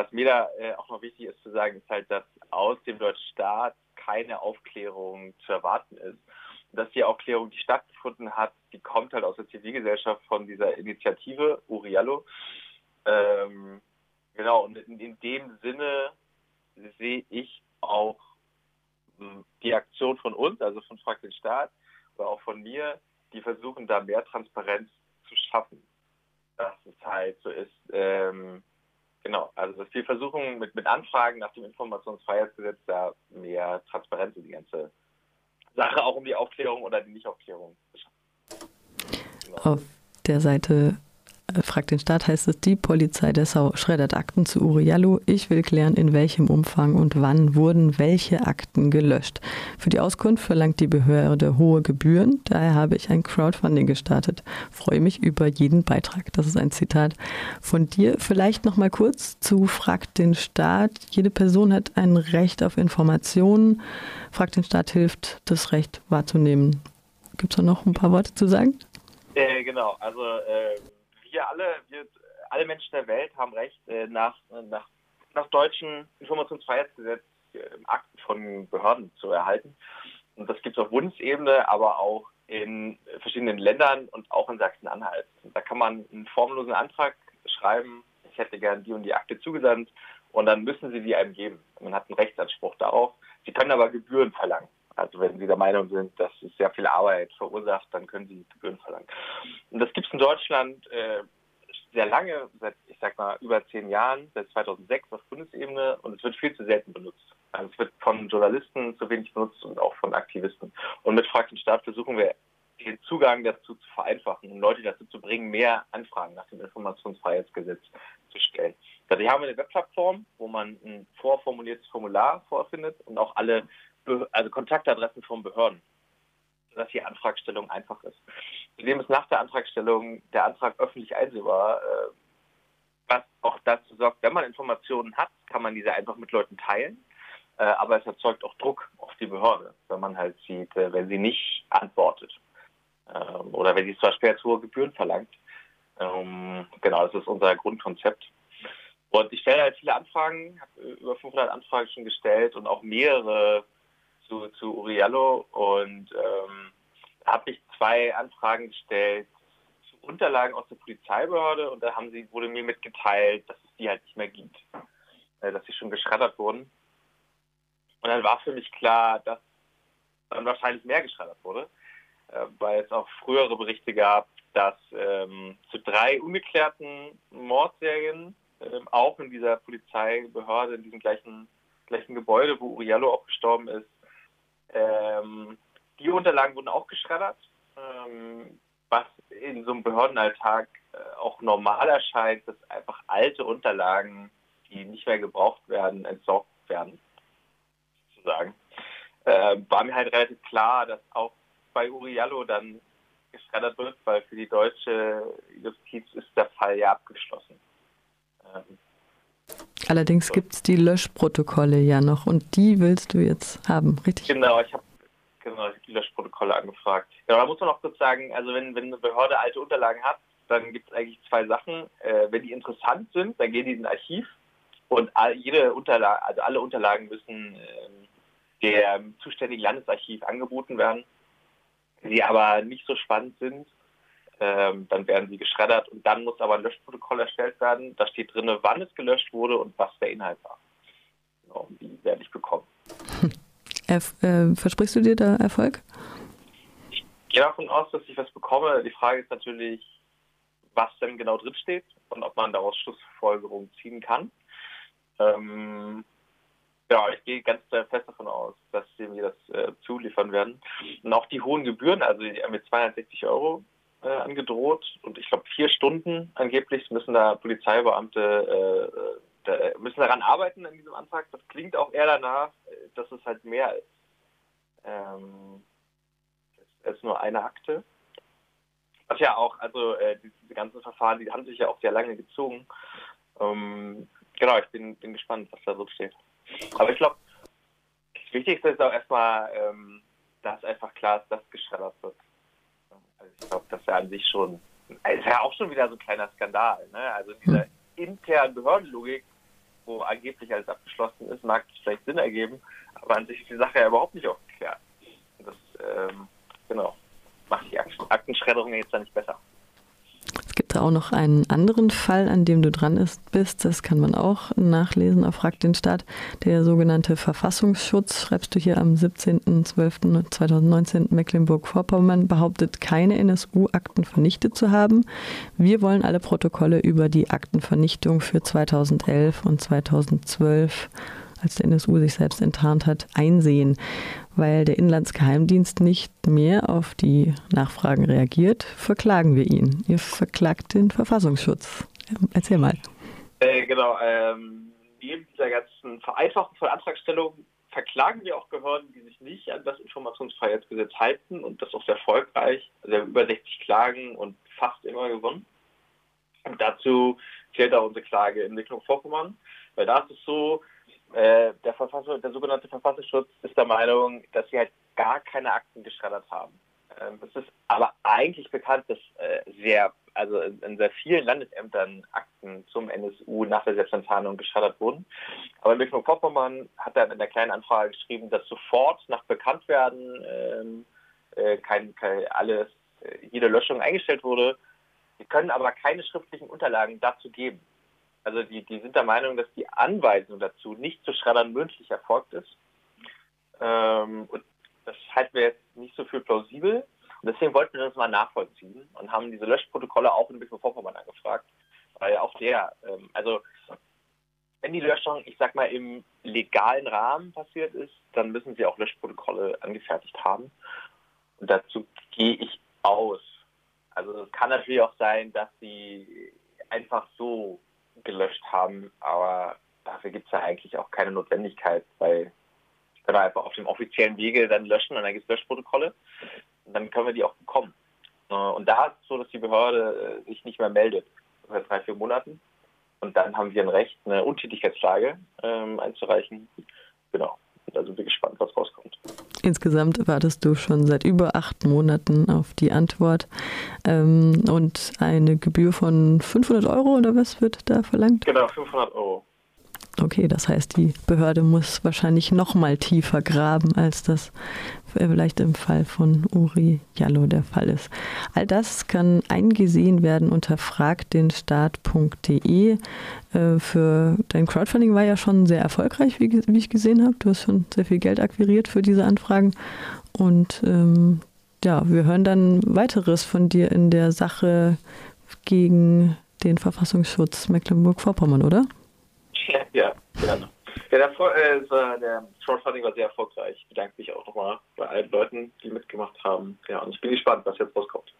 was mir da äh, auch noch wichtig ist zu sagen, ist halt, dass aus dem deutschen Staat keine Aufklärung zu erwarten ist. dass die Aufklärung, die stattgefunden hat, die kommt halt aus der Zivilgesellschaft von dieser Initiative Uriallo. Ähm, genau, und in, in dem Sinne sehe ich auch hm, die Aktion von uns, also von Frag den Staat, aber auch von mir, die versuchen da mehr Transparenz zu schaffen. Dass es halt so ist, ähm, genau, also dass wir versuchen mit, mit Anfragen nach dem Informationsfreiheitsgesetz da mehr Transparenz in die ganze Sache, auch um die Aufklärung oder die Nichtaufklärung zu schaffen. Genau. Auf der Seite fragt den Staat, heißt es, die Polizei Dessau schreddert Akten zu Uriallo. Ich will klären, in welchem Umfang und wann wurden welche Akten gelöscht. Für die Auskunft verlangt die Behörde hohe Gebühren. Daher habe ich ein Crowdfunding gestartet. Freue mich über jeden Beitrag. Das ist ein Zitat von dir. Vielleicht noch mal kurz zu Fragt den Staat. Jede Person hat ein Recht auf Informationen. Fragt den Staat hilft, das Recht wahrzunehmen. Gibt es da noch ein paar Worte zu sagen? Äh, genau, also äh wir alle, wir, alle Menschen der Welt haben Recht, äh, nach, nach, nach deutschem Informationsfreiheitsgesetz äh, Akten von Behörden zu erhalten. Und das gibt es auf Bundesebene, aber auch in verschiedenen Ländern und auch in Sachsen-Anhalt. Da kann man einen formlosen Antrag schreiben, ich hätte gern die und die Akte zugesandt und dann müssen sie die einem geben. Man hat einen Rechtsanspruch darauf. Sie können aber Gebühren verlangen. Also wenn Sie der Meinung sind, dass es sehr viel Arbeit verursacht, dann können Sie Gebühren verlangen. Und das gibt es in Deutschland äh, sehr lange, seit ich sag mal über zehn Jahren, seit 2006 auf Bundesebene und es wird viel zu selten benutzt. Also es wird von Journalisten zu wenig benutzt und auch von Aktivisten. Und mit Frag den Staat versuchen wir den Zugang dazu zu vereinfachen und Leute dazu zu bringen, mehr Anfragen nach dem Informationsfreiheitsgesetz zu stellen. Also hier haben wir eine Webplattform, wo man ein vorformuliertes Formular vorfindet und auch alle also Kontaktadressen von Behörden, sodass die Antragstellung einfach ist. Zudem ist nach der Antragstellung der Antrag öffentlich einsehbar, äh, was auch dazu sorgt, wenn man Informationen hat, kann man diese einfach mit Leuten teilen. Äh, aber es erzeugt auch Druck auf die Behörde, wenn man halt sieht, äh, wenn sie nicht antwortet. Ähm, oder wenn sie zum Beispiel als hohe Gebühren verlangt. Ähm, genau, das ist unser Grundkonzept. Und ich stelle halt viele Anfragen, habe über 500 Anfragen schon gestellt und auch mehrere zu, zu Uriallo und ähm, habe ich zwei Anfragen gestellt zu Unterlagen aus der Polizeibehörde und da haben sie, wurde mir mitgeteilt, dass es die halt nicht mehr gibt, äh, dass sie schon geschreddert wurden. Und dann war für mich klar, dass dann wahrscheinlich mehr geschreddert wurde, äh, weil es auch frühere Berichte gab, dass ähm, zu drei ungeklärten Mordserien ähm, auch in dieser Polizeibehörde, in diesem gleichen, gleichen Gebäude, wo Uriallo auch gestorben ist, ähm, die Unterlagen wurden auch geschreddert, ähm, was in so einem Behördenalltag äh, auch normal erscheint, dass einfach alte Unterlagen, die nicht mehr gebraucht werden, entsorgt werden, sozusagen. Äh, war mir halt relativ klar, dass auch bei Uriallo dann geschreddert wird, weil für die deutsche Justiz ist der Fall ja abgeschlossen. Allerdings gibt es die Löschprotokolle ja noch und die willst du jetzt haben, richtig? Genau, ich habe genau, die Löschprotokolle angefragt. Genau, da muss man noch kurz sagen, also wenn, wenn eine Behörde alte Unterlagen hat, dann gibt es eigentlich zwei Sachen. Äh, wenn die interessant sind, dann gehen die in ein Archiv und all, jede Unterlage, also alle Unterlagen müssen äh, dem zuständigen Landesarchiv angeboten werden. Sie aber nicht so spannend sind, ähm, dann werden sie geschreddert und dann muss aber ein Löschprotokoll erstellt werden. Da steht drin, wann es gelöscht wurde und was der Inhalt war. Genau, die werde ich bekommen. Erf äh, versprichst du dir da Erfolg? Ich gehe davon aus, dass ich was bekomme. Die Frage ist natürlich, was denn genau drinsteht und ob man daraus Schlussfolgerungen ziehen kann. Ähm, ja, ich gehe ganz fest davon aus, dass sie mir das äh, zuliefern werden. Und auch die hohen Gebühren, also mit 260 Euro, äh, angedroht und ich glaube vier Stunden angeblich müssen da Polizeibeamte äh, da, müssen daran arbeiten an diesem Antrag. Das klingt auch eher danach, dass es halt mehr ist ähm, als nur eine Akte. Was ja auch, also äh, diese ganzen Verfahren, die haben sich ja auch sehr lange gezogen. Ähm, genau, ich bin, bin gespannt, was da so steht. Aber ich glaube, das Wichtigste ist auch erstmal, ähm, dass einfach klar ist, dass geschreddert wird. Ich glaube, das ja an sich schon, ist ja auch schon wieder so ein kleiner Skandal. Ne? Also in dieser internen Behördenlogik wo angeblich alles abgeschlossen ist, mag es vielleicht Sinn ergeben, aber an sich ist die Sache ja überhaupt nicht aufgeklärt. Das, ähm, genau, macht die Aktenschredderung jetzt dann nicht besser. Auch noch einen anderen Fall, an dem du dran bist. Das kann man auch nachlesen auf Frag den Staat. Der sogenannte Verfassungsschutz, schreibst du hier am 17.12.2019, Mecklenburg-Vorpommern, behauptet, keine NSU-Akten vernichtet zu haben. Wir wollen alle Protokolle über die Aktenvernichtung für 2011 und 2012 als der NSU sich selbst enttarnt hat, einsehen, weil der Inlandsgeheimdienst nicht mehr auf die Nachfragen reagiert, verklagen wir ihn. Ihr verklagt den Verfassungsschutz. Erzähl mal. Äh, genau, ähm, neben dieser ganzen Vereinfachung von Antragstellung verklagen wir auch Behörden, die sich nicht an das Informationsfreiheitsgesetz halten und das auch sehr erfolgreich. Also wir haben über 60 Klagen und fast immer gewonnen. Und dazu zählt auch unsere Klage in Mecklenburg-Vorpommern, weil da ist es so, äh, der, Verfassung, der sogenannte Verfassungsschutz ist der Meinung, dass sie halt gar keine Akten geschreddert haben. Ähm, es ist aber eigentlich bekannt, dass äh, sehr, also in sehr vielen Landesämtern Akten zum NSU nach der Selbstenttarnung geschreddert wurden. Aber Mecklenburg-Vorpommern hat dann in der kleinen Anfrage geschrieben, dass sofort nach Bekanntwerden ähm, äh, kein, kein, alles, äh, jede Löschung eingestellt wurde. Sie können aber keine schriftlichen Unterlagen dazu geben. Also die, die sind der Meinung, dass die Anweisung dazu, nicht zu schreddern, mündlich erfolgt ist. Ähm, und das halten wir jetzt nicht so für plausibel. Und deswegen wollten wir das mal nachvollziehen und haben diese Löschprotokolle auch in Mecklenburg-Vorpommern angefragt. Weil auch der, ähm, also wenn die Löschung, ich sag mal, im legalen Rahmen passiert ist, dann müssen sie auch Löschprotokolle angefertigt haben. Und dazu gehe ich aus. Also es kann natürlich auch sein, dass sie einfach so gelöscht haben, aber dafür gibt es ja eigentlich auch keine Notwendigkeit, weil wir können einfach auf dem offiziellen Wege dann löschen und dann gibt es Löschprotokolle und dann können wir die auch bekommen. Und da ist es so, dass die Behörde äh, sich nicht mehr meldet seit drei, vier Monaten. Und dann haben wir ein Recht, eine Untätigkeitsklage ähm, einzureichen. Genau. Und da sind wir gespannt, was rauskommt. Insgesamt wartest du schon seit über acht Monaten auf die Antwort. Ähm, und eine Gebühr von 500 Euro oder was wird da verlangt? Genau, 500 Euro. Okay, das heißt, die Behörde muss wahrscheinlich noch mal tiefer graben, als das vielleicht im Fall von Uri Jallo der Fall ist. All das kann eingesehen werden unter fragdenstaat.de. Äh, für dein Crowdfunding war ja schon sehr erfolgreich, wie, ich gesehen habe. Du hast schon sehr viel Geld akquiriert für diese Anfragen. Und ähm, ja, wir hören dann weiteres von dir in der Sache gegen den Verfassungsschutz Mecklenburg-Vorpommern, oder? Gerne. Ja, der, äh, der Crowdfunding war sehr erfolgreich. Ich bedanke mich auch nochmal bei allen Leuten, die mitgemacht haben. Ja, und ich bin gespannt, was jetzt rauskommt.